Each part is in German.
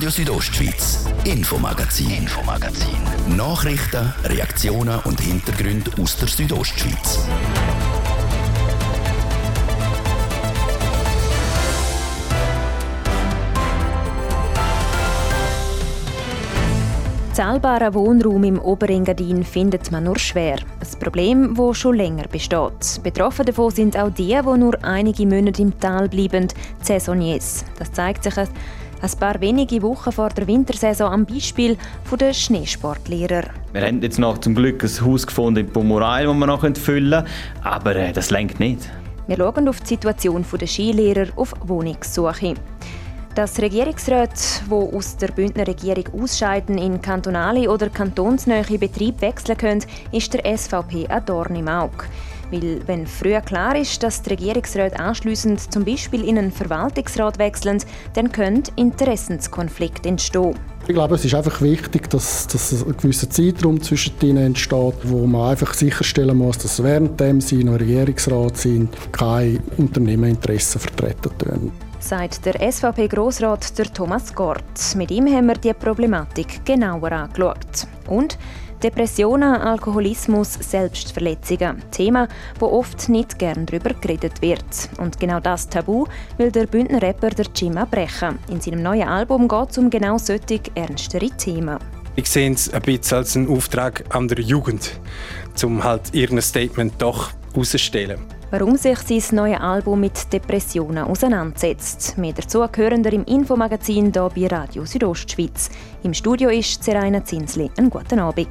Radio Südostschweiz, Infomagazin, Infomagazin. Nachrichten, Reaktionen und Hintergründe aus der Südostschweiz. Zahlbaren Wohnraum im Oberengadin findet man nur schwer. Ein Problem, das schon länger besteht. Betroffen davon sind auch die, die nur einige Monate im Tal bleiben, die Saisoniers. Das zeigt sich ein paar wenige Wochen vor der Wintersaison am Beispiel der Schneesportlehrer. Wir haben jetzt noch zum Glück ein Haus gefunden in Pomorail, das wir noch füllen können, aber äh, das lenkt nicht. Wir schauen auf die Situation der Skilehrer auf Wohnungssuche. Dass Regierungsräte, die aus der Bündner Regierung ausscheiden, in kantonale oder kantonsnähe Betrieb wechseln können, ist der SVP ein Dorn im Auge. Weil, wenn früher klar ist, dass die Regierungsräte anschliessend zum Beispiel in einen Verwaltungsrat wechseln, dann können Interessenskonflikte entstehen. Ich glaube, es ist einfach wichtig, dass, dass ein gewisser Zeitraum zwischen ihnen entsteht, wo man einfach sicherstellen muss, dass während sie noch Regierungsrat sind, keine Unternehmeninteressen vertreten werden sagt der SVP-Grossrat Thomas Gort. Mit ihm haben wir die Problematik genauer angeschaut. Und Depressionen, Alkoholismus, Selbstverletzungen. Thema, wo oft nicht gern darüber geredet wird. Und genau das Tabu will der Bündner Rapper der Jim brechen. In seinem neuen Album geht es um genau solche ernstere Themen. Ich sehe es ein bisschen als einen Auftrag an der Jugend, um halt ihr Statement doch herauszustellen warum sich sein neues Album mit Depressionen auseinandersetzt. Mehr dazu hören wir im Infomagazin hier bei Radio Südostschweiz. Im Studio ist Seraina Zinsli. Einen guten Abend.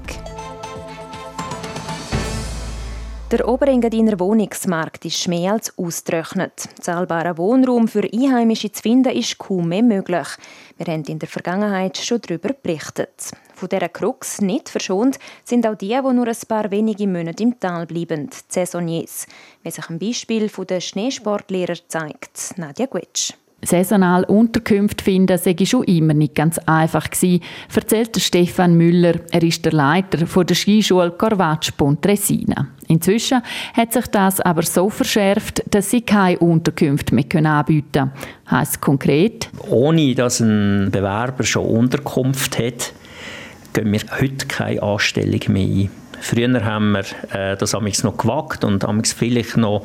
Der Oberengadiner Wohnungsmarkt ist mehr als ausgetrocknet. Zahlbarer Wohnraum für Einheimische zu finden ist kaum mehr möglich. Wir haben in der Vergangenheit schon darüber berichtet. Von dieser Krux nicht verschont sind auch die, die nur ein paar wenige Monate im Tal bleiben, die Saisoniers. Wie sich ein Beispiel der Schneesportlehrer zeigt, Nadja Guetsch. Saisonal Unterkünfte finden sei schon immer nicht ganz einfach gewesen, erzählt Stefan Müller. Er ist der Leiter der Skischule Corvaccio Pontresina. Inzwischen hat sich das aber so verschärft, dass sie keine Unterkünfte mehr anbieten können. Heißt konkret? Ohne dass ein Bewerber schon Unterkunft hat, gehen wir heute keine Anstellung mehr ein. Früher haben wir äh, das amigs noch gewagt und amigs vielleicht noch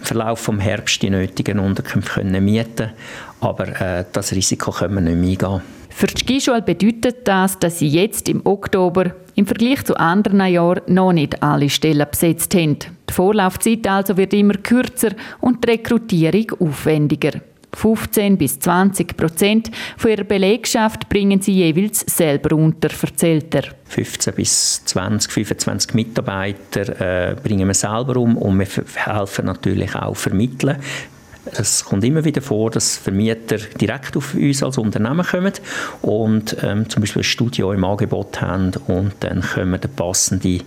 im Verlauf des Herbst die nötigen Unterkünfte können mieten aber äh, das Risiko können wir nicht mehr eingehen. Für die Skischule bedeutet das, dass sie jetzt im Oktober im Vergleich zu anderen Jahren noch nicht alle Stellen besetzt haben. Die Vorlaufzeit also wird immer kürzer und die Rekrutierung aufwendiger. 15 bis 20 Prozent von ihrer Belegschaft bringen sie jeweils selber unter, erzählt er. 15 bis 20, 25 Mitarbeiter äh, bringen wir selber um und wir helfen natürlich auch vermitteln. Es kommt immer wieder vor, dass Vermieter direkt auf uns als Unternehmen kommen und ähm, zum Beispiel ein Studio im Angebot haben und dann kommen der passende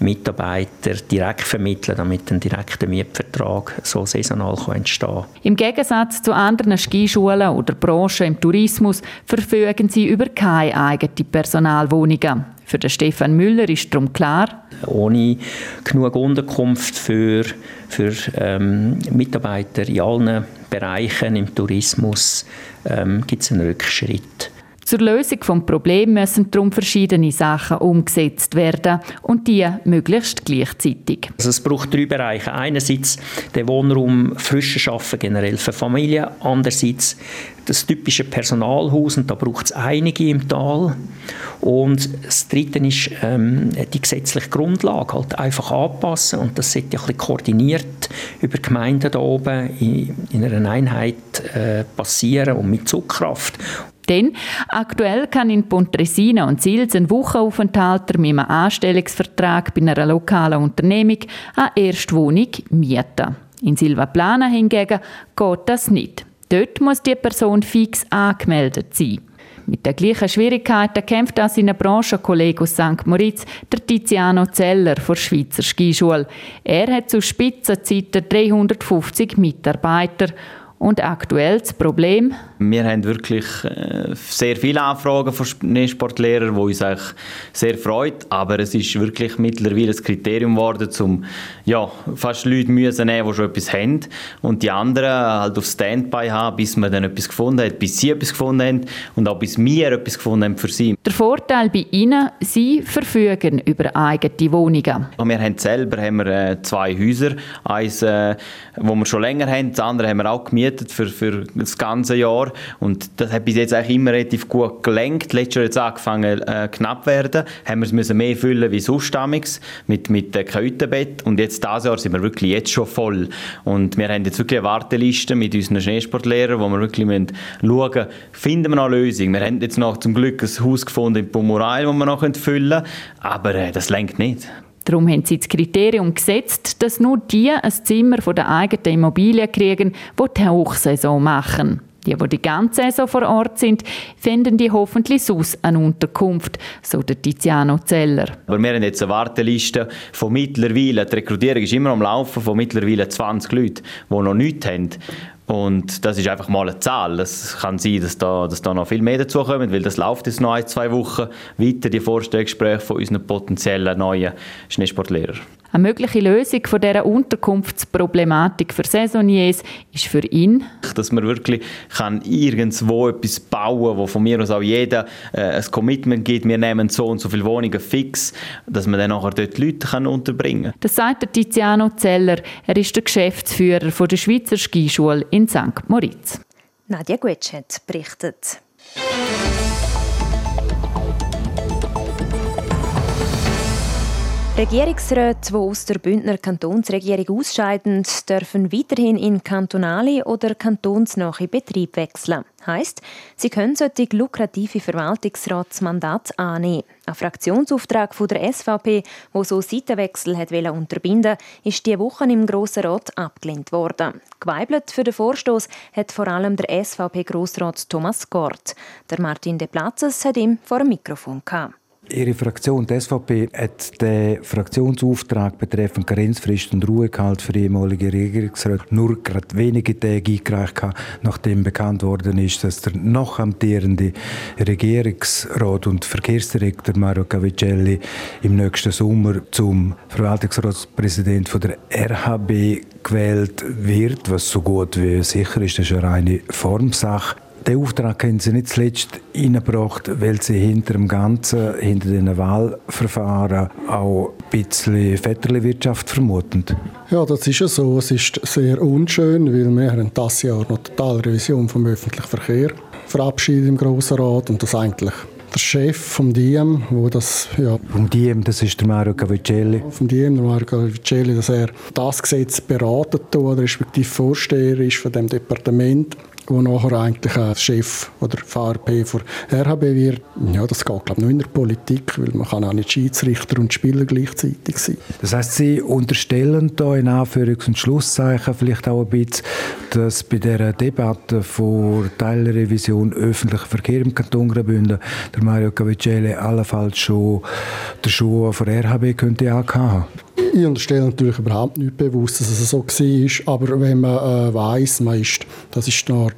Mitarbeiter direkt vermitteln, damit ein direkter Mietvertrag so saisonal entstehen kann. Im Gegensatz zu anderen Skischulen oder Branchen im Tourismus verfügen sie über keine eigenen Personalwohnungen. Für den Stefan Müller ist darum klar, ohne genug Unterkunft für, für ähm, Mitarbeiter in allen Bereichen im Tourismus ähm, gibt es einen Rückschritt. Zur Lösung des Problems müssen darum verschiedene Sachen umgesetzt werden und die möglichst gleichzeitig. Also es braucht drei Bereiche. Einerseits den Wohnraum frischer schaffen generell für Familien, andererseits das typische Personalhaus und da braucht es einige im Tal und das Dritte ist ähm, die gesetzliche Grundlage halt einfach anpassen und das sollte ja ein bisschen koordiniert über Gemeinden da oben in, in einer Einheit äh, passieren und mit Zugkraft. Denn aktuell kann in Pontresina und Sils ein Wochenaufenthalter mit einem Anstellungsvertrag bei einer lokalen Unternehmung eine Erstwohnung mieten. In Silvaplana hingegen geht das nicht. Dort muss die Person fix angemeldet sein. Mit den gleichen Schwierigkeiten kämpft auch sein Branchenkollege aus St. Moritz, der Tiziano Zeller von der Schweizer Skischule. Er hat zu Spitzenzeiten 350 Mitarbeiter Und aktuell das Problem? Wir haben wirklich äh, sehr viele Anfragen von Schneesportlehrern, die uns eigentlich sehr freut. Aber es ist wirklich mittlerweile ein Kriterium geworden, um ja, fast Leute müssen nehmen, die schon etwas haben und die anderen halt auf Standby haben, bis man dann etwas gefunden hat, bis sie etwas gefunden haben und auch bis wir etwas gefunden haben für sie. Der Vorteil bei ihnen, sie verfügen über eigene Wohnungen. Wir haben selber haben wir, äh, zwei Häuser, eins, äh, wo wir schon länger haben, das andere haben wir auch gemietet gemietet für, für das ganze Jahr und das hat bis jetzt eigentlich immer relativ gut gelenkt. Letztes Jahr hat es angefangen äh, knapp werden, haben wir es mehr füllen wie sonst mit, mit dem Kältebett und jetzt dieses Jahr sind wir wirklich jetzt schon voll und wir haben jetzt wirklich eine Warteliste mit unseren Schneesportlehrern, wo wir wirklich müssen schauen müssen, finden wir noch eine Lösung. Wir haben jetzt noch zum Glück ein Haus gefunden in Pomural, das wir noch füllen können, aber äh, das lenkt nicht. Darum haben sie das Kriterium gesetzt, dass nur die ein Zimmer von der eigenen Immobilie kriegen, die die Hochsaison machen. Die, die die ganze Saison vor Ort sind, finden die hoffentlich sonst eine Unterkunft, so der Tiziano Zeller. Aber wir haben jetzt eine Warteliste von mittlerweile, die Rekrutierung ist immer am Laufen, von mittlerweile 20 Leuten, die noch nichts haben. Und das ist einfach mal eine Zahl. Es kann sein, dass da, dass da noch viel mehr dazukommen, weil das läuft jetzt noch ein, zwei Wochen weiter, die Vorstellungsgespräche von unseren potenziellen neuen Schneesportlehrern. Eine mögliche Lösung von dieser Unterkunftsproblematik für Saisoniers ist für ihn, dass man wirklich kann irgendwo etwas bauen kann, wo von mir aus auch jeder äh, ein Commitment gibt, wir nehmen so und so viele Wohnungen fix, dass man dann nachher dort Leute kann unterbringen kann. Das sagt der Tiziano Zeller. Er ist der Geschäftsführer von der Schweizer Skischule in St. Moritz. Nadja Guetschet berichtet. Regierungsräte, die aus der Bündner Kantonsregierung ausscheiden, dürfen weiterhin in kantonale oder kantonsnahe Betrieb wechseln. Heißt, sie können solche lukrative Verwaltungsratsmandat annehmen. Ein Fraktionsauftrag von der SVP, wo so Seitenwechsel hat unterbinden ist diese Woche im Grossen Rat abgelehnt worden. Geweibelt für den Vorstoß hat vor allem der SVP-Grossrat Thomas Gort. Der Martin De Platzes hat ihm vor dem Mikrofon gehabt. Ihre Fraktion, die SVP, hat den Fraktionsauftrag betreffend Karenzfrist und Ruhegehalt für ehemalige Regierungsräte nur gerade wenige Tage eingereicht, nachdem bekannt worden ist, dass der noch amtierende Regierungsrat und Verkehrsdirektor Mario Cavicelli im nächsten Sommer zum Verwaltungsratspräsident der RHB gewählt wird, was so gut wie sicher ist. Das ist eine reine Formsache. Den Auftrag haben sie nicht zuletzt eingebracht, weil sie hinter dem Ganzen, hinter den Wahlverfahren auch ein bisschen Vetterli-Wirtschaft vermuten. Ja, das ist ja so. Es ist sehr unschön, weil wir haben dieses Jahr noch total Revision vom öffentlichen Verkehr verabschiedet im Grossen Rat und das eigentlich der Chef vom Diem, wo das ja vom Diem, das ist der Mario Cavicelli. Vom Diem, der Mario Cavicelli, dass er das Gesetz beraten tut, respektive Vorsteher ist von dem Departement wo nachher eigentlich ein Chef oder VRP von RHB wird. Ja, das geht glaube ich nur in der Politik, weil man kann auch nicht Schiedsrichter und Spieler gleichzeitig sein. Das heißt, Sie unterstellen da in Anführungs- und Schlusszeichen vielleicht auch ein bisschen, dass bei der Debatte vor Teilrevision öffentlicher Verkehr im Kanton Graubünden der Mario Cavicelli allenfalls schon der Schuh von RHB könnte haben. Ich unterstelle natürlich überhaupt nicht bewusst, dass es so war. Aber wenn man äh, weiss, man ist, das ist der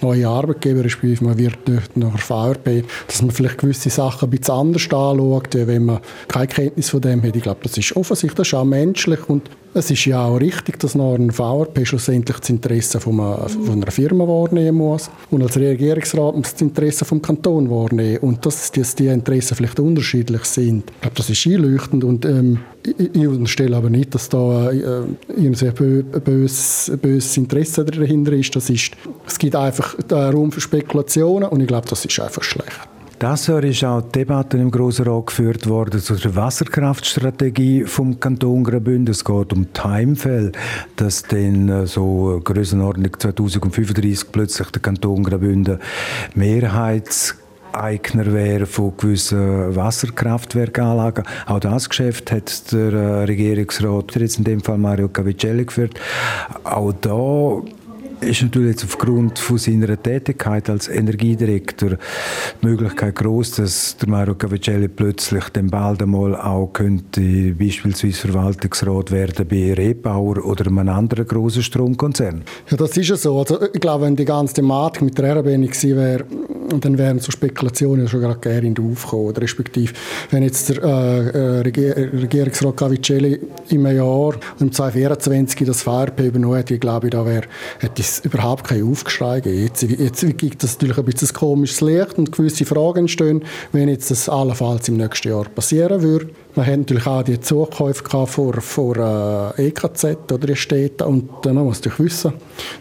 neue Arbeitgeber, respektive man wird nach der VRP, dass man vielleicht gewisse Sachen ein bisschen anders anschaut, wenn man keine Kenntnis von dem hat. Ich glaube, das ist offensichtlich das ist auch menschlich und es ist ja auch richtig, dass noch ein VRP schlussendlich das Interesse von einer, von einer Firma wahrnehmen muss. Und als Regierungsrat muss das Interesse vom Kanton wahrnehmen. Und dass, dass die Interessen vielleicht unterschiedlich sind. Ich glaube, das ist einleuchtend. Und ähm, ich, ich unterstelle aber nicht, dass da äh, ein sehr böses, böses Interesse dahinter ist. Das ist. Es gibt einfach Raum für Spekulationen und ich glaube, das ist einfach schlecht. Das Jahr ist auch die Debatte im Grossen Rat geführt worden zu der Wasserkraftstrategie vom Kanton Graubünden. Es geht um Timefell, dass dann äh, so Größenordnung 2035 plötzlich der Kanton Graubünden Mehrheits Eigner wäre von gewissen Wasserkraftwerkanlagen. Auch das Geschäft hat der äh, Regierungsrat, jetzt in dem Fall Mario Cavicelli, geführt. Auch da ist natürlich jetzt aufgrund von seiner Tätigkeit als Energiedirektor die Möglichkeit groß, dass der Mario Cavicelli plötzlich dann bald einmal auch könnte beispielsweise Verwaltungsrat werden bei Repower oder einem anderen großen Stromkonzern. Ja, das ist ja so. Also, ich glaube, wenn die ganze Thematik mit der RB nicht gewesen wäre, dann wären so Spekulationen schon gerade gerne aufgekommen. Respektive, wenn jetzt der äh, äh Regierungsrat Cavicelli im Jahr, im 2024 das VRP übernommen hätte, ich da wäre, hätte es überhaupt kein Aufgeschrei gegeben. Jetzt, jetzt gibt es natürlich ein bisschen komisches Licht und gewisse Fragen entstehen, wenn jetzt das allenfalls im nächsten Jahr passieren würde. Man hat natürlich auch die Zukäufe vor, vor äh, EKZ oder die Städte und äh, man muss natürlich wissen,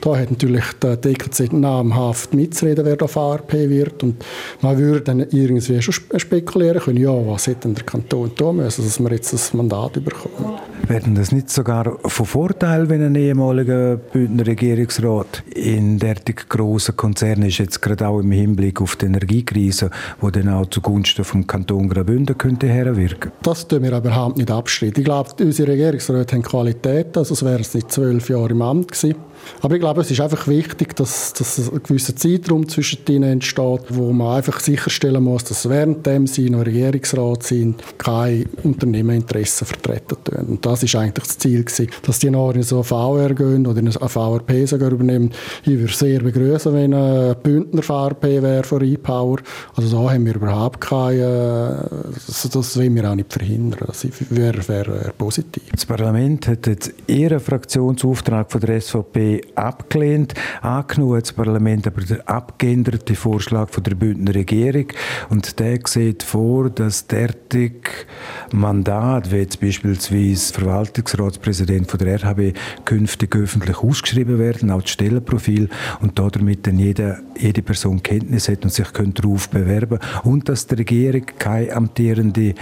da hat natürlich die, die EKZ namhaft mitzureden, wer da VRP wird und man würde dann irgendwie schon spekulieren können, ja, was hätte denn der Kanton tun müssen, dass wir jetzt das Mandat bekommen. Werden das nicht sogar von Vorteil, wenn ein ehemaliger Bündner Regierungsrat in derartig grossen Konzernen ist, jetzt gerade auch im Hinblick auf die Energiekrise, wo dann auch zugunsten vom Kanton Graubünden könnte herwirken? Das tun wir überhaupt nicht abstreiten. Ich glaube, unsere Regierungsräte haben Qualität, also es wären seit zwölf Jahren im Amt gewesen. Aber ich glaube, es ist einfach wichtig, dass, dass ein gewisser Zeitraum zwischen ihnen entsteht, wo man einfach sicherstellen muss, dass während dem sie noch Regierungsrat sind, keine Unternehmeninteressen vertreten werden. Und das ist eigentlich das Ziel gewesen, dass die nachher in so eine VR gehen oder in eine VRP sogar übernehmen. Ich würde sehr begrüßen, wenn ein Bündner VRP wäre von ePower. Also da haben wir überhaupt keine, das, das wollen wir auch nicht verhindern. Das wäre, wäre positiv. Das Parlament hat jetzt Ihren Fraktionsauftrag von der SVP abgelehnt. Angenommen hat das Parlament aber den abgeänderten Vorschlag von der Bündner Regierung und der sieht vor, dass derartig Mandat, wie jetzt beispielsweise Verwaltungsratspräsident von der RHB, künftig öffentlich ausgeschrieben werden, auch das Stellenprofil und damit dann jede, jede Person Kenntnis hat und sich darauf bewerben und dass die Regierung keine amtierende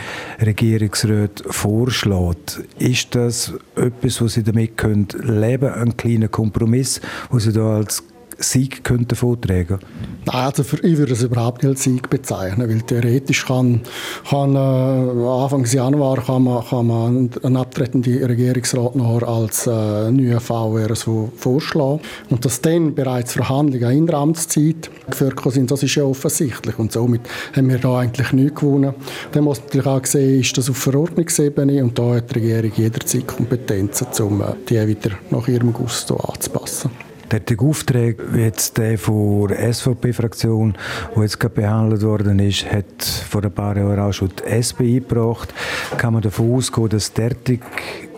Regierungsrat vorschlägt. Ist das etwas, was Sie damit können leben, einen kleinen Kompromiss Kompromiss, den Sie da als Sieg könnten vortragen Nein, also für, ich würde es überhaupt nicht als Sieg bezeichnen, weil theoretisch kann, kann äh, Anfang Januar kann man, kann man einen abtretenden Regierungsrat noch als äh, neuen VR so vorschlagen. Und dass dann bereits Verhandlungen in der Amtszeit geführt sind, das ist ja offensichtlich. Und somit haben wir da eigentlich nichts gewonnen. Dann muss man natürlich auch sehen, ist das auf Verordnungsebene und da hat die Regierung jederzeit Kompetenzen, um äh, die wieder nach ihrem Gusto anzupassen. Der Auftrag, jetzt der von der SVP-Fraktion, der jetzt gerade behandelt worden ist, hat vor ein paar Jahren auch schon die SP eingebracht. Kann man davon ausgehen, dass derartige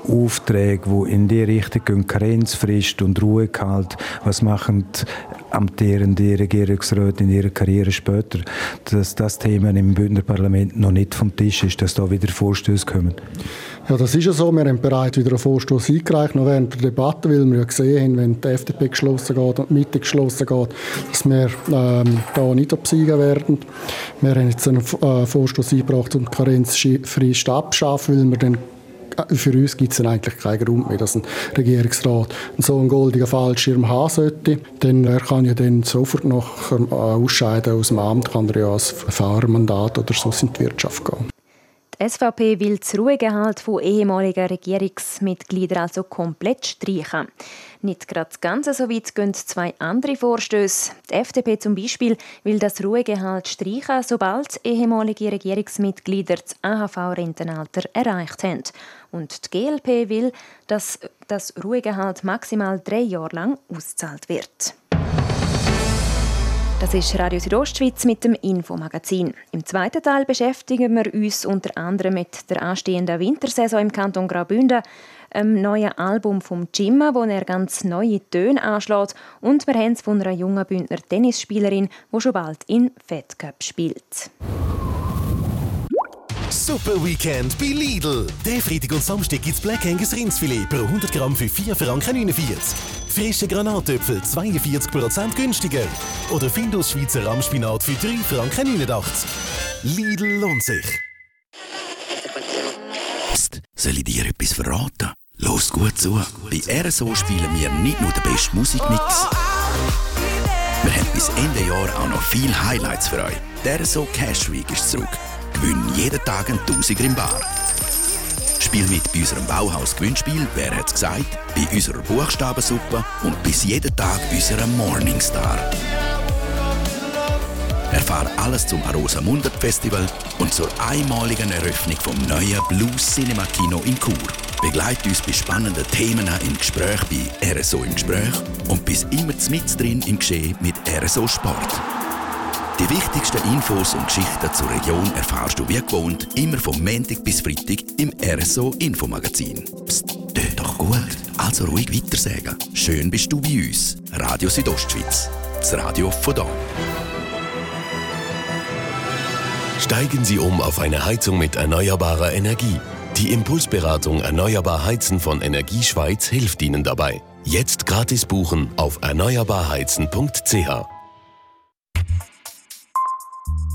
Aufträge, die in die Richtung gehen, Karenzfrist und Ruhegehalt, was machen amtierende Regierungsräte in ihrer Karriere später, dass das Thema im Bündner Parlament noch nicht vom Tisch ist, dass da wieder Vorstöße kommen? Ja, das ist ja so. Wir haben bereits wieder einen Vorstoß eingereicht, noch während der Debatte, weil wir ja gesehen haben, wenn die FDP geschlossen geht und die Mitte geschlossen geht, dass wir ähm, da nicht obsiegen werden. Wir haben jetzt einen äh, Vorstoß eingebracht, um die Karenzfrist abzuschaffen, weil wir dann für uns gibt es eigentlich keinen Grund mehr, dass ein Regierungsrat so einen goldenen Fallschirm haben sollte. Denn er kann ja dann sofort noch äh, ausscheiden aus dem Amt, kann er ja als Fahrmandat oder so in die Wirtschaft gehen. Die SVP will das Ruhegehalt von ehemaligen Regierungsmitgliedern also komplett streichen. Nicht gerade das Ganze so weit gehen zwei andere Vorstöße. Die FDP zum Beispiel will das Ruhegehalt streichen, sobald ehemalige Regierungsmitglieder das AHV-Rentenalter erreicht haben. Und die GLP will, dass das Ruhegehalt maximal drei Jahre lang ausgezahlt wird. Das ist Radio Südostschweiz mit dem Infomagazin. Im zweiten Teil beschäftigen wir uns unter anderem mit der anstehenden Wintersaison im Kanton Graubünden, einem neuen Album vom Jimma, wo er ganz neue Töne anschlägt, und wir haben es von einer jungen Bündner Tennisspielerin, die schon bald in Fed Cup spielt. Super Weekend bei Lidl. Der Freitag und Samstag gibt's Black Angus Rindsfilet pro 100 Gramm für 4 Franken 49. Frische Granatöpfel 42% günstiger. Oder Findus Schweizer Rammspinat für 3 Franken 89. Lidl lohnt sich. Psst, soll ich dir etwas verraten? Los gut zu. Bei RSO spielen wir nicht nur den besten Musikmix. Wir haben bis Ende Jahr auch noch viele Highlights für euch. Der RSO Cash Week ist zurück. Gewinn jeden Tag ein Tausiger im Bar. Spiel mit bei unserem Bauhaus-Gewinnspiel «Wer hat's gesagt?», bei unserer Buchstabensuppe und bis jeden Tag unserem Morningstar. Erfahre alles zum Arosa Mundert Festival und zur einmaligen Eröffnung vom neuen Blues Cinema Kino in Chur. Begleite uns bei spannenden Themen im Gespräch bei RSO im Gespräch und bis immer mit drin im Geschehen mit RSO Sport. Die wichtigsten Infos und Geschichten zur Region erfahrst du wie gewohnt immer vom Montag bis Freitag im RSO Infomagazin. Psst, tut doch gut. Also ruhig weitersagen. Schön bist du bei uns. Radio Südostschweiz. Das Radio von da. Steigen Sie um auf eine Heizung mit erneuerbarer Energie. Die Impulsberatung Erneuerbar Heizen von Energieschweiz hilft Ihnen dabei. Jetzt gratis buchen auf erneuerbarheizen.ch.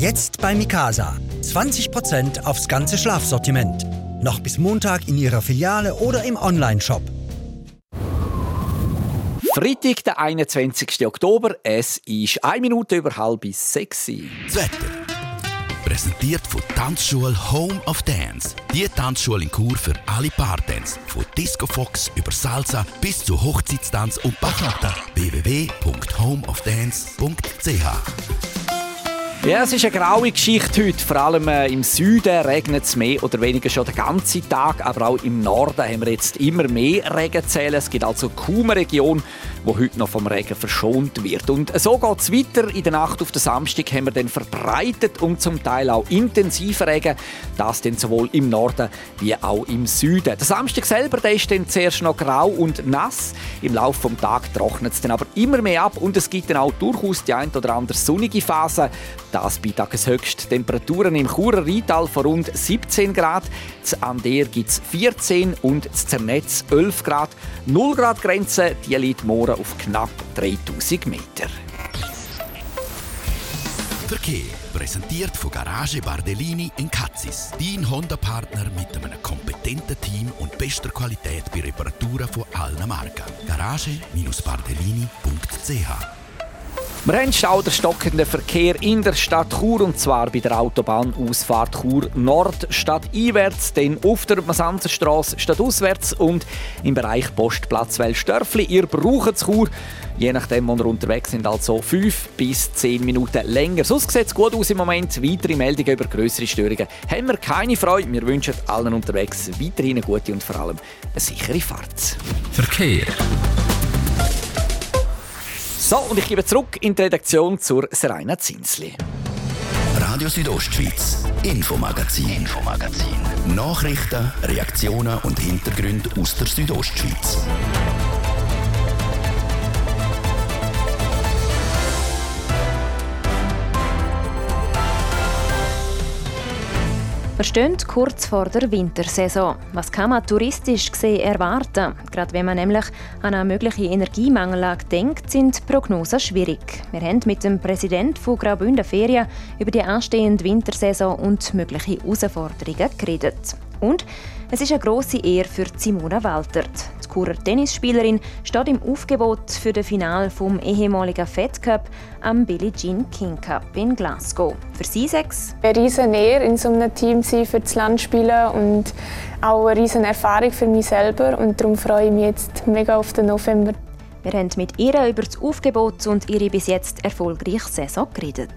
Jetzt bei Mikasa. 20% aufs ganze Schlafsortiment. Noch bis Montag in Ihrer Filiale oder im Onlineshop. Freitag, der 21. Oktober. Es ist eine Minute über halb sechs. Das Wetter. Präsentiert von Tanzschule Home of Dance. Die Tanzschule in Kur für alle Partens. Von Disco Fox über Salsa bis zu Hochzeitstanz und Bachata. www.homeofdance.ch ja, es ist eine graue Geschichte heute. Vor allem äh, im Süden regnet es mehr oder weniger schon den ganzen Tag. Aber auch im Norden haben wir jetzt immer mehr Regenzählen. Es gibt also kaum eine Region, wo heute noch vom Regen verschont wird. Und so geht es weiter. In der Nacht auf den Samstag haben wir dann verbreitet und zum Teil auch intensiv Regen. Das dann sowohl im Norden wie auch im Süden. Der Samstag selber der ist dann zuerst noch grau und nass. Im Laufe des Tages trocknet es dann aber immer mehr ab und es gibt dann auch durchaus die ein oder andere sonnige Phase. Das bei Tageshöchsttemperaturen im Churer Rheintal von rund 17 Grad. Z Ander gibt es 14 und z Zernetz 11 Grad. 0 Grad Grenze die liegt morgen auf knapp 3000 Meter. Verkehr präsentiert von Garage Bardellini in Katzis. Dein Honda-Partner mit einem kompetenten Team und bester Qualität bei Reparaturen von allen Marken. Garage-Bardellini.ch wir haben Stau der stockenden Verkehr in der Stadt Chur und zwar bei der Autobahnausfahrt Chur Nord stadteinwärts, dann auf der Masanzerstraße stadtauswärts und im Bereich Postplatz Wellstörfli. Ihr braucht es Chur, je nachdem, wo ihr unterwegs sind, also 5 bis 10 Minuten länger. Sonst sieht es gut aus im Moment. Weitere Meldungen über größere Störungen haben wir keine Freude. Wir wünschen allen unterwegs weiterhin eine gute und vor allem eine sichere Fahrt. Verkehr. So, und ich gebe zurück in die Redaktion zur Serena Zinsli. Radio Südostschweiz, Infomagazin, Infomagazin. Nachrichten, Reaktionen und Hintergründe aus der Südostschweiz. Wir stehen kurz vor der Wintersaison. Was kann man touristisch gesehen erwarten? Gerade wenn man nämlich an eine mögliche Energiemangellage denkt, sind Prognosen schwierig. Wir haben mit dem Präsidenten von Graubünden Ferien über die anstehende Wintersaison und mögliche Herausforderungen geredet. Und es ist eine grosse Ehre für Simona Waltert. Die Churer Tennisspielerin steht im Aufgebot für das Finale vom ehemaligen Fed Cup am Billie Jean King Cup in Glasgow. Für sie sechs. Eine riesen Ehre, in so einem Team sein, für das Land spielen und auch eine riesen Erfahrung für mich selber. Und darum freue ich mich jetzt mega auf den November. Wir haben mit ihr über das Aufgebot und ihre bis jetzt erfolgreiche Saison geredet.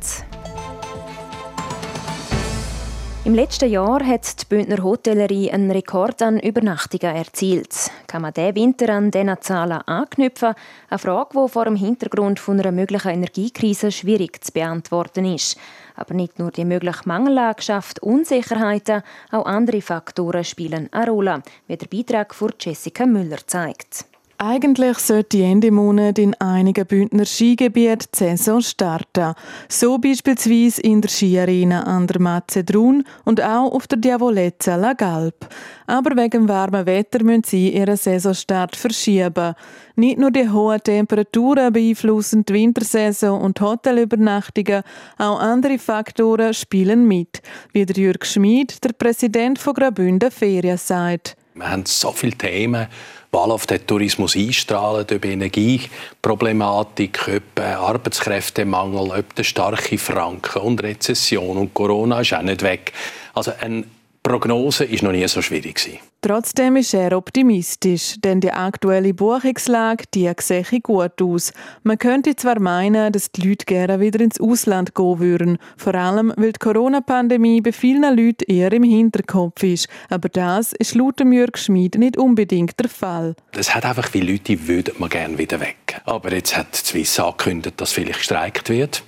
Im letzten Jahr hat die Bündner Hotellerie einen Rekord an Übernachtungen erzielt. Kann man diesen Winter an diesen Zahlen anknüpfen? Eine Frage, die vor dem Hintergrund von einer möglichen Energiekrise schwierig zu beantworten ist. Aber nicht nur die mögliche Mangellage schafft Unsicherheiten, auch andere Faktoren spielen eine Rolle, wie der Beitrag von Jessica Müller zeigt. Eigentlich sollte Ende Monat in einigen Bündner Skigebieten die Saison starten. So beispielsweise in der Skiarena an der Mazedrun und auch auf der Diavolezza La Galp. Aber wegen warmen Wetter müssen sie ihren Saisonstart verschieben. Nicht nur die hohen Temperaturen beeinflussen die Wintersaison und Hotelübernachtungen, auch andere Faktoren spielen mit, wie der Jürg Schmid, der Präsident von Graubünden Ferien, sagt. Wir haben so viele Themen, auf den Tourismus einstrahlen, über Energieproblematik, ob Arbeitskräftemangel, ob der starke Franken und Rezession und Corona ist auch nicht weg. Also ein Prognose ist noch nie so schwierig gewesen. Trotzdem ist er optimistisch, denn die aktuelle Buchungslage die sehe gut aus. Man könnte zwar meinen, dass die Leute gerne wieder ins Ausland gehen würden, vor allem weil die Corona-Pandemie bei vielen Leuten eher im Hinterkopf ist. Aber das ist laut Jörg Schmid nicht unbedingt der Fall. Es hat einfach viele Leute, die würden man gerne wieder weg. Aber jetzt hat Swiss angekündigt, dass vielleicht gestreikt wird.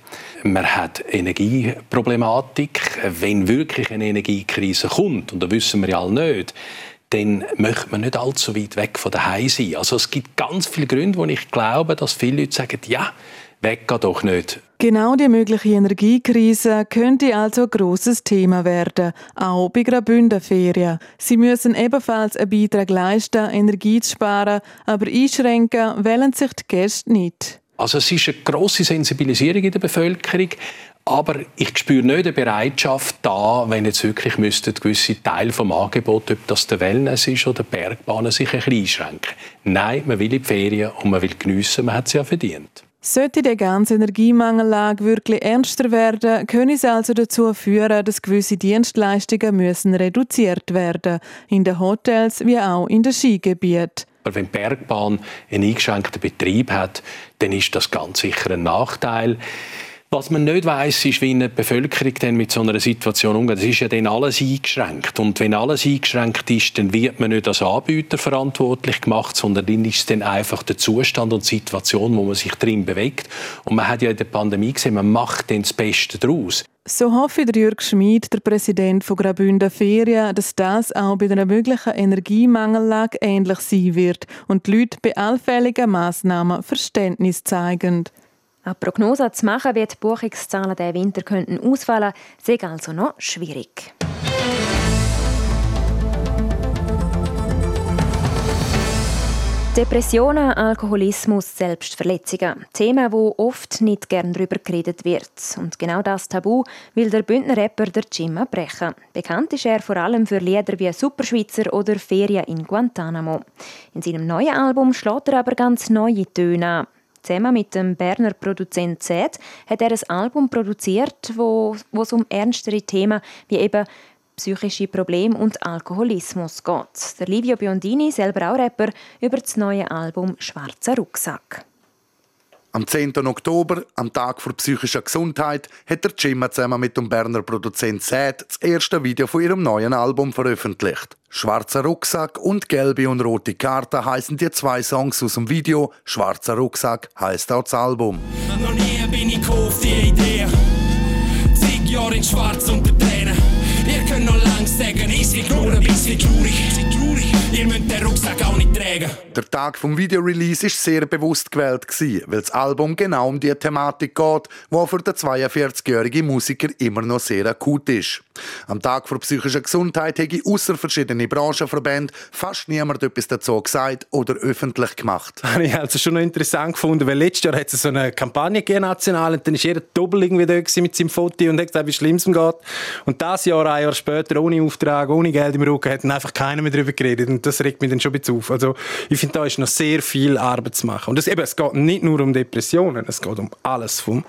Man hat Energieproblematik. Wenn wirklich eine Energiekrise kommt, und da wissen wir ja alle nicht, dann möchte man nicht allzu weit weg von daheim sein. Also es gibt ganz viele Gründe, wo ich glaube, dass viele Leute sagen, ja, weg geht doch nicht. Genau die mögliche Energiekrise könnte also ein grosses Thema werden, auch bei Graubünden Ferien. Sie müssen ebenfalls einen Beitrag leisten, Energie zu sparen, aber einschränken wollen sich die Gäste nicht. Also es ist eine grosse Sensibilisierung in der Bevölkerung, aber ich spüre nicht eine Bereitschaft da, wenn jetzt wirklich müssten gewisse Teile vom Angebot, ob das der Wellness ist oder die Bergbahnen, sich ein bisschen einschränken. Nein, man will in die Ferien und man will geniessen, man hat es ja verdient. Sollte die ganze Energiemangellage wirklich ernster werden, können es also dazu führen, dass gewisse Dienstleistungen müssen reduziert werden, in den Hotels wie auch in den Skigebieten. Aber wenn die Bergbahn einen eingeschränkten Betrieb hat, dann ist das ganz sicher ein Nachteil. Was man nicht weiß, ist, wie eine Bevölkerung denn mit so einer Situation umgeht. Es ist ja dann alles eingeschränkt. Und wenn alles eingeschränkt ist, dann wird man nicht als Anbieter verantwortlich gemacht, sondern dann ist es dann einfach der Zustand und die Situation, wo man sich drin bewegt. Und man hat ja in der Pandemie gesehen, man macht dann das Beste daraus. So hoffe der Jürg Schmid, der Präsident von Graubünden Ferien, dass das auch bei einer möglichen Energiemangellage ähnlich sein wird und die Leute bei allfälligen Massnahmen Verständnis zeigen. Eine Prognose zu machen, wie die Buchungszahlen diesen Winter könnten ausfallen ist also noch schwierig. Depressionen, Alkoholismus, Selbstverletzungen. Themen, wo oft nicht gern darüber geredet wird. Und genau das Tabu will der Bündner Rapper der Jim brechen. Bekannt ist er vor allem für Lieder wie Superschweizer oder Ferien in Guantanamo. In seinem neuen Album schlägt er aber ganz neue Töne an. Zusammen mit dem Berner Produzent Z hat er ein Album produziert, wo, wo es um ernstere Themen wie eben psychische Probleme und Alkoholismus geht. Der Livio Biondini, selber auch Rapper, über das neue Album «Schwarzer Rucksack». Am 10. Oktober, am Tag für psychische Gesundheit, hat der Jimma zusammen mit dem Berner Produzent Zed das erste Video von ihrem neuen Album veröffentlicht. Schwarzer Rucksack und Gelbe und Rote Karte heißen die zwei Songs aus dem Video. Schwarzer Rucksack heißt auch das Album. Noch nie bin ich auf die Idee. Zig Jahre in Schwarz Tränen. Könnt noch lang sagen, ist wie nur ein bisschen traurig. Ihr müsst den Rucksack auch nicht tragen. Der Tag vom Videorelease war sehr bewusst gewählt, weil das Album genau um die Thematik geht, die für den 42-jährigen Musiker immer noch sehr akut ist. Am Tag für psychische Gesundheit habe außer verschiedene Branchenverbände fast niemand etwas dazu gesagt oder öffentlich gemacht. Habe ich also schon noch interessant gefunden, weil letztes Jahr hat es so eine Kampagne gegeben, national, und dann war jeder doppelt irgendwie da mit seinem Foto und hat gesagt, wie schlimm es ihm geht. Und das Jahr, ein Jahr später, ohne Auftrag, ohne Geld im Rücken, hat dann einfach keiner mehr darüber geredet. Und das regt mich dann schon ein bisschen auf. Also ich finde, da ist noch sehr viel Arbeit zu machen. Und das, eben, es geht nicht nur um Depressionen, es geht um alles, vom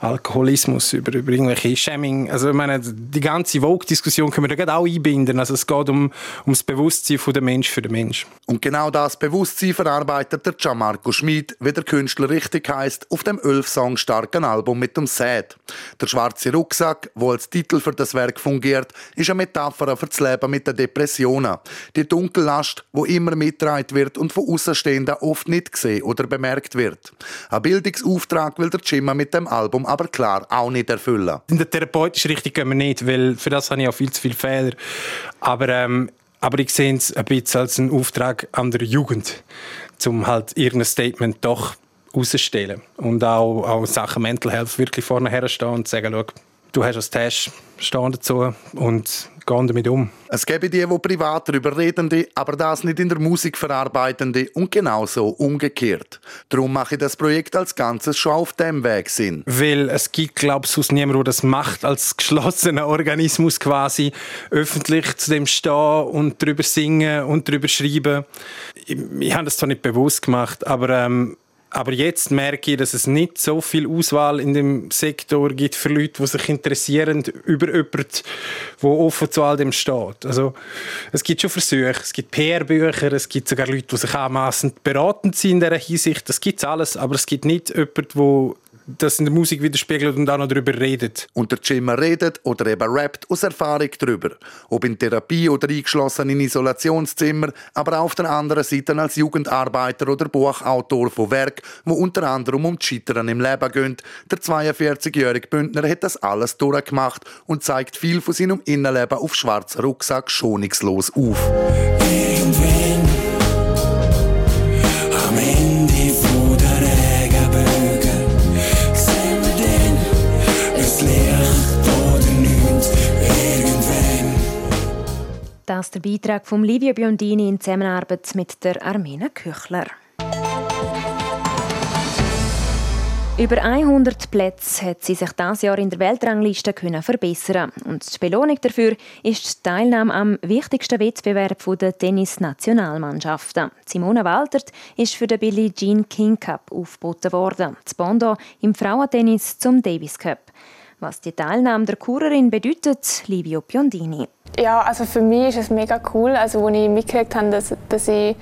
Alkoholismus über, über irgendwelche Shaming. Also ich meine, die ganze Vogue-Diskussion können wir da auch einbinden. Also es geht um, um das Bewusstsein von der Mensch für den Mensch. Und genau das Bewusstsein verarbeitet der Gianmarco Schmid, wie der Künstler richtig heißt, auf dem elf Song starken Album mit dem Sad. Der schwarze Rucksack, wo als Titel für das Werk fungiert, ist eine Metapher für das Leben mit den Depressionen. Die dunkle Last, wo immer mitgetragen wird und von Außenstehenden oft nicht gesehen oder bemerkt wird. Ein Bildungsauftrag will der Jimmy mit dem Album aber klar auch nicht erfüllen. In der therapeutischen Richtung gehen wir nicht, weil für das habe ich auch viel zu viele Fehler. Aber, ähm, aber ich sehe es ein bisschen als einen Auftrag an der Jugend um halt irgendein Statement doch rauszustellen. Und auch, auch Sachen Mental Health wirklich vorne herstehen und sagen, schau, du hast als Test, stehen dazu und gehen damit um. Es gäbe die, die privat darüber redende, aber das nicht in der Musik verarbeitende und genauso umgekehrt. Darum mache ich das Projekt als Ganzes schon auf dem Weg Sinn. Weil es gibt, glaube ich, sonst niemand, der das macht, als geschlossener Organismus quasi öffentlich zu dem stehen und darüber singen und darüber schreiben. Ich, ich habe das zwar nicht bewusst gemacht, aber ähm, aber jetzt merke ich, dass es nicht so viel Auswahl in dem Sektor gibt für Leute, die sich interessieren über jemanden, der offen zu all dem steht. Also, es gibt schon Versuche, es gibt PR-Bücher, es gibt sogar Leute, die sich anmassend beratend sind in dieser Hinsicht. Das gibt es alles, aber es gibt nicht jemanden, der das in der Musik widerspiegelt und auch noch darüber redet. Und der Jimmer redet oder eben rappt aus Erfahrung darüber. Ob in Therapie oder eingeschlossen in Isolationszimmer, aber auch auf der anderen Seite als Jugendarbeiter oder Buchautor von Werk, wo unter anderem um die Scheitern im Leben gehen. Der 42-jährige Bündner hat das alles durchgemacht und zeigt viel von seinem Innenleben auf schwarzen Rucksack schonungslos auf. Irgendwann Das der Beitrag von Livia Biondini in Zusammenarbeit mit der Armena Küchler. Über 100 Plätze hat sie sich dieses Jahr in der Weltrangliste können verbessern und die Belohnung dafür ist die Teilnahme am wichtigsten Wettbewerb der Tennis-Nationalmannschaften. Simona Waltert ist für den Billie Jean King Cup aufgeboten worden, das Bondo im Frauentennis zum Davis Cup. Was die Teilnahme der Kurerin bedeutet, Livio Piondini. Ja, also für mich ist es mega cool. Also, als ich mitgekriegt habe, dass, dass ich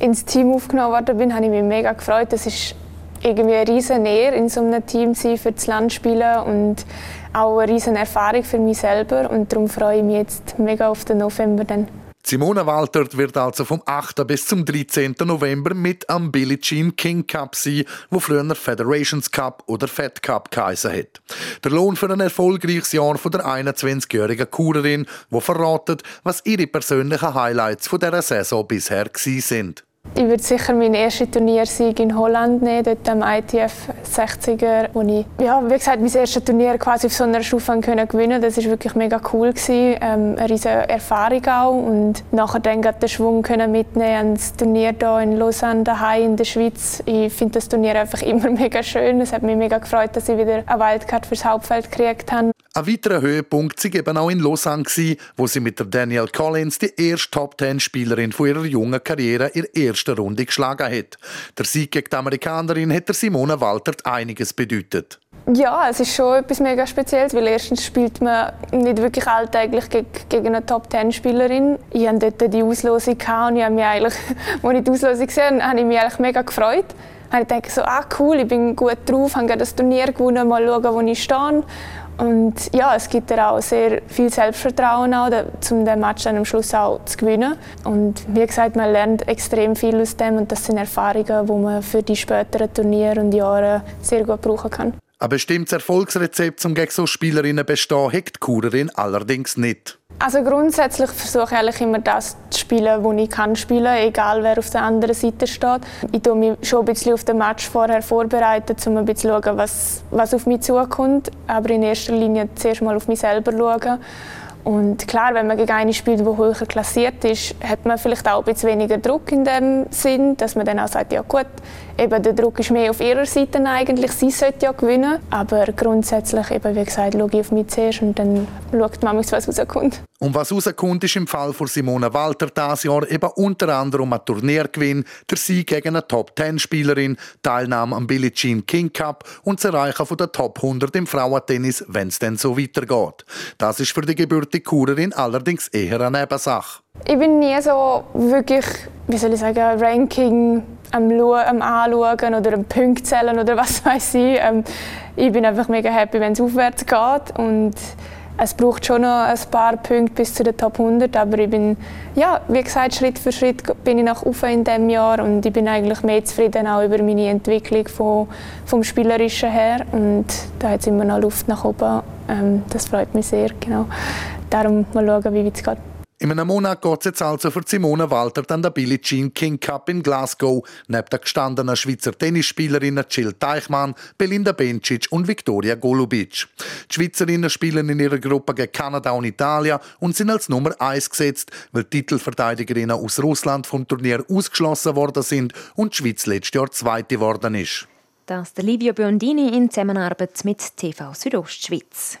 ins Team aufgenommen worden bin, habe ich mich mega gefreut. Das ist irgendwie eine riesen Ehre, in so einem Team sein, für das Land spielen und auch eine riesen Erfahrung für mich selber. Und darum freue ich mich jetzt mega auf den November dann. Simona Waltert wird also vom 8. bis zum 13. November mit am Billie Jean King Cup sein, wo früher Federations Cup oder Fed Cup geheißen hat. Der Lohn für ein erfolgreiches Jahr von der 21-jährigen Kurerin, wo verratet, was ihre persönlichen Highlights von dieser Saison bisher sind. Ich würde sicher meinen ersten Turniersieg in Holland nehmen, dort am ITF 60er, wo ich, ja, wie gesagt, mein erstes Turnier quasi auf so einer Stufe gewinnen Das war wirklich mega cool. Gewesen. Ähm, eine riesige Erfahrung auch. Und nachher dann den Schwung können mitnehmen ans Turnier hier in Lausanne, daheim in der Schweiz. Ich finde das Turnier einfach immer mega schön. Es hat mich mega gefreut, dass ich wieder eine Wildcard fürs Hauptfeld gekriegt habe. Ein weiterer Höhepunkt war eben auch in Lausanne, wo sie mit der Danielle Collins die erste Top-10-Spielerin von ihrer jungen Karriere in der Runde geschlagen hat. Der Sieg gegen die Amerikanerin hat der Simone Waltert einiges bedeutet. Ja, es ist schon etwas mega Spezielles, weil erstens spielt man nicht wirklich alltäglich gegen eine Top-10-Spielerin. Ich hatte dort die Auslosung und ich habe mich eigentlich, als ich die Auslosung gesehen habe, habe ich mich eigentlich mega gefreut. Ich dachte so, ah cool, ich bin gut drauf, habe das Turnier gewonnen, mal schauen, wo ich stehe. Und ja, es gibt dir auch sehr viel Selbstvertrauen, auch, um den Match dann am Schluss auch zu gewinnen. Und wie gesagt, man lernt extrem viel aus dem und das sind Erfahrungen, die man für die späteren Turniere und Jahre sehr gut brauchen kann. Ein bestimmtes Erfolgsrezept, um gegen so Spielerinnen bestehen, hat die Kurerin allerdings nicht. Also grundsätzlich versuche ich immer das zu spielen, was ich kann spielen, egal wer auf der anderen Seite steht. Ich tue mich schon ein bisschen auf den Match vorher vorbereiten, um ein bisschen zu schauen, was, was auf mich zukommt. Aber in erster Linie zuerst mal auf mich selber schauen. Und klar, wenn man gegen eine spielt, die höher klassiert ist, hat man vielleicht auch ein bisschen weniger Druck in dem Sinn, dass man dann auch sagt, ja gut, eben der Druck ist mehr auf ihrer Seite eigentlich, sie sollte ja gewinnen. Aber grundsätzlich, eben, wie gesagt, schaue ich auf mich zuerst und dann schaut man, was rauskommt. Und was rauskommt, ist im Fall von Simona Walter dieses Jahr eben unter anderem ein Turniergewinn, der Sieg gegen eine Top-10-Spielerin, Teilnahme am Billie Jean King Cup und das Erreichen der Top 100 im Frauentennis, wenn es dann so weitergeht. Das ist für die gebürtige Kurerin allerdings eher eine Nebensache. Ich bin nie so wirklich, wie soll ich sagen, Ranking am, am Anschauen oder am Punkt zählen oder was weiß ich. Ähm, ich bin einfach mega happy, wenn es aufwärts geht und es braucht schon noch ein paar Punkte bis zu den Top 100, aber ich bin, ja, wie gesagt, Schritt für Schritt bin ich nach oben in diesem Jahr und ich bin eigentlich mehr zufrieden auch über meine Entwicklung von, vom Spielerischen her und da hat es immer noch Luft nach oben. Ähm, das freut mich sehr, genau. Darum mal schauen, wie es geht. In einem Monat geht es also für Simone Walter dann der Billie Jean King Cup in Glasgow, neben der gestandenen Schweizer Tennisspielerinnen Jill Teichmann, Belinda Bencic und Viktoria Golubic. Die Schweizerinnen spielen in ihrer Gruppe gegen Kanada und Italien und sind als Nummer 1 gesetzt, weil Titelverteidigerinnen aus Russland vom Turnier ausgeschlossen worden sind und die Schweiz letztes Jahr Zweite geworden ist. Das der Livio Biondini in Zusammenarbeit mit TV Südostschweiz.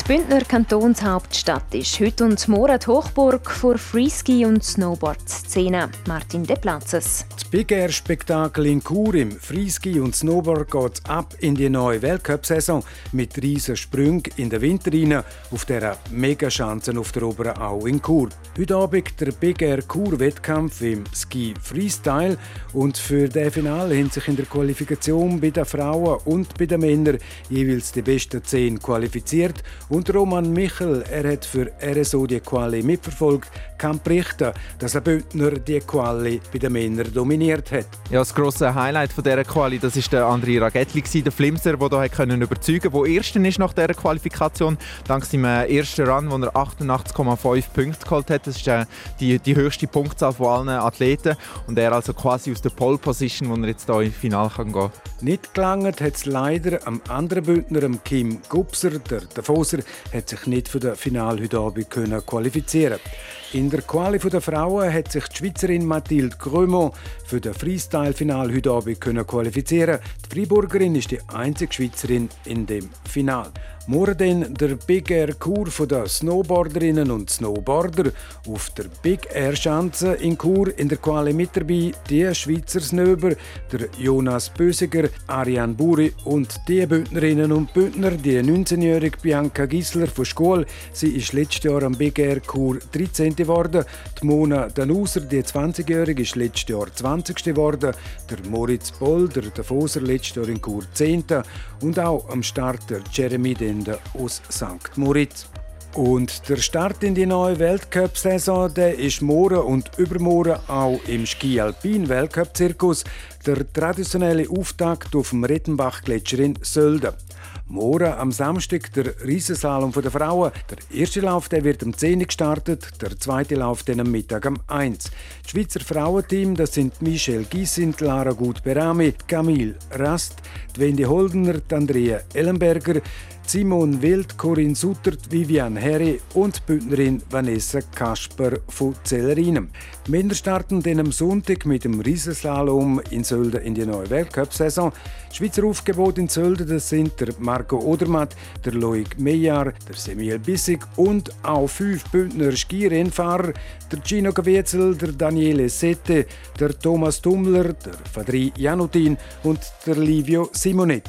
die Bündner Kantonshauptstadt ist heute und morgen die Hochburg für Freeski- und Snowboard-Szene. Martin De Platzes. Das Big Air Spektakel in Chur im Freeski und Snowboard geht ab in die neue Weltcup-Saison mit riesen Sprüngen in den Winter rein auf der Megaschanzen auf der oberen Au in Chur. Heute Abend der Big Air Chur-Wettkampf im Ski Freestyle und für das Finale haben sich in der Qualifikation bei den Frauen und bei den Männern jeweils die besten zehn qualifiziert und Roman Michel, er hat für RSO die Quali mitverfolgt, kann berichten, dass ein Bündner die Quali bei den Männern dominiert hat. Ja, das grosse Highlight von dieser Quali, das ist der André Ragettli, der Flimser, der hier können überzeugen konnte, der Erster ist nach dieser Qualifikation, dank seinem ersten Run, wo er 88,5 Punkte geholt hat. Das ist äh, die, die höchste Punktzahl von allen Athleten und er also quasi aus der Pole Position, wo er jetzt hier im Finale gehen kann. Nicht gelangt hat es leider am anderen Bündner, Kim Gubser, der Davoser, hat sich nicht für das Finale heute Abend können qualifizieren In der Quali der Frauen hat sich die Schweizerin Mathilde Grömo für das Freestyle-Final heute Abend können qualifizieren. Die Freiburgerin ist die einzige Schweizerin in dem Final. Morgen der Big Air Kur der Snowboarderinnen und Snowboarder auf der Big Air Schanze in Chur in der Quali mit dabei die Schweizer Snöber, der Jonas Bösiger, Ariane Buri und die Bündnerinnen und Bündner, die 19-jährige Bianca Gisler von Schule. Sie ist letztes Jahr am Big Air Kur 13. geworden. Die Mona Danuser, die 20-jährige, ist letztes Jahr 20. geworden. Der Moritz Boll, der Davoser, letztes Jahr in Kur 10. Und auch am Start der Jeremy Den Legende aus St. Moritz. Und der Start in die neue Weltcup-Saison ist morgen und übermorgen auch im Ski Alpin Weltcup-Zirkus der traditionelle Auftakt auf dem Rettenbach-Gletscher in Sölden. Morgen am Samstag der Riesenslalom der Frauen. Der erste Lauf der wird um 10 Uhr gestartet, der zweite Lauf dann am Mittag um 1 Das Schweizer Frauenteam das sind Michelle Giesind, Lara Gut-Berami, Camille Rast, Wendy Holdener, Andrea Ellenberger, Simon Wild, Corinne Suttert, Vivian Herre und Bündnerin Vanessa Kasper von Zellerinem. Männer starten dann am Sonntag mit dem Riesenslalom in Sölden in die neue Weltcup-Saison. Schweizer Aufgebot in Sölden das sind der Marco Odermatt, der Loic Meyer, der Samuel Bissig und auch fünf Bündner Skirennfahrer, der Gino Gavietzel, der Daniele Sette, der Thomas Tummler, der Fadri Janutin und der Livio Simonet.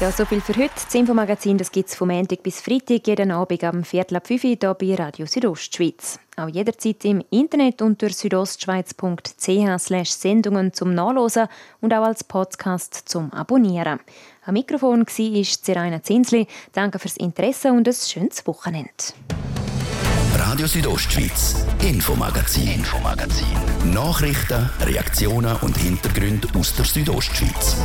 ja, so viel für heute. Das Infomagazin gibt es vom Montag bis Freitag jeden Abend am Viertel ab 5 Uhr bei Radio Südostschweiz. Auch jederzeit im Internet unter südostschweiz.ch Sendungen zum Nachlesen und auch als Podcast zum Abonnieren. Am Mikrofon war Zeraina Zinsli. Danke fürs Interesse und ein schönes Wochenende. Radio Südostschweiz, Infomagazin, Infomagazin. Nachrichten, Reaktionen und Hintergründe aus der Südostschweiz.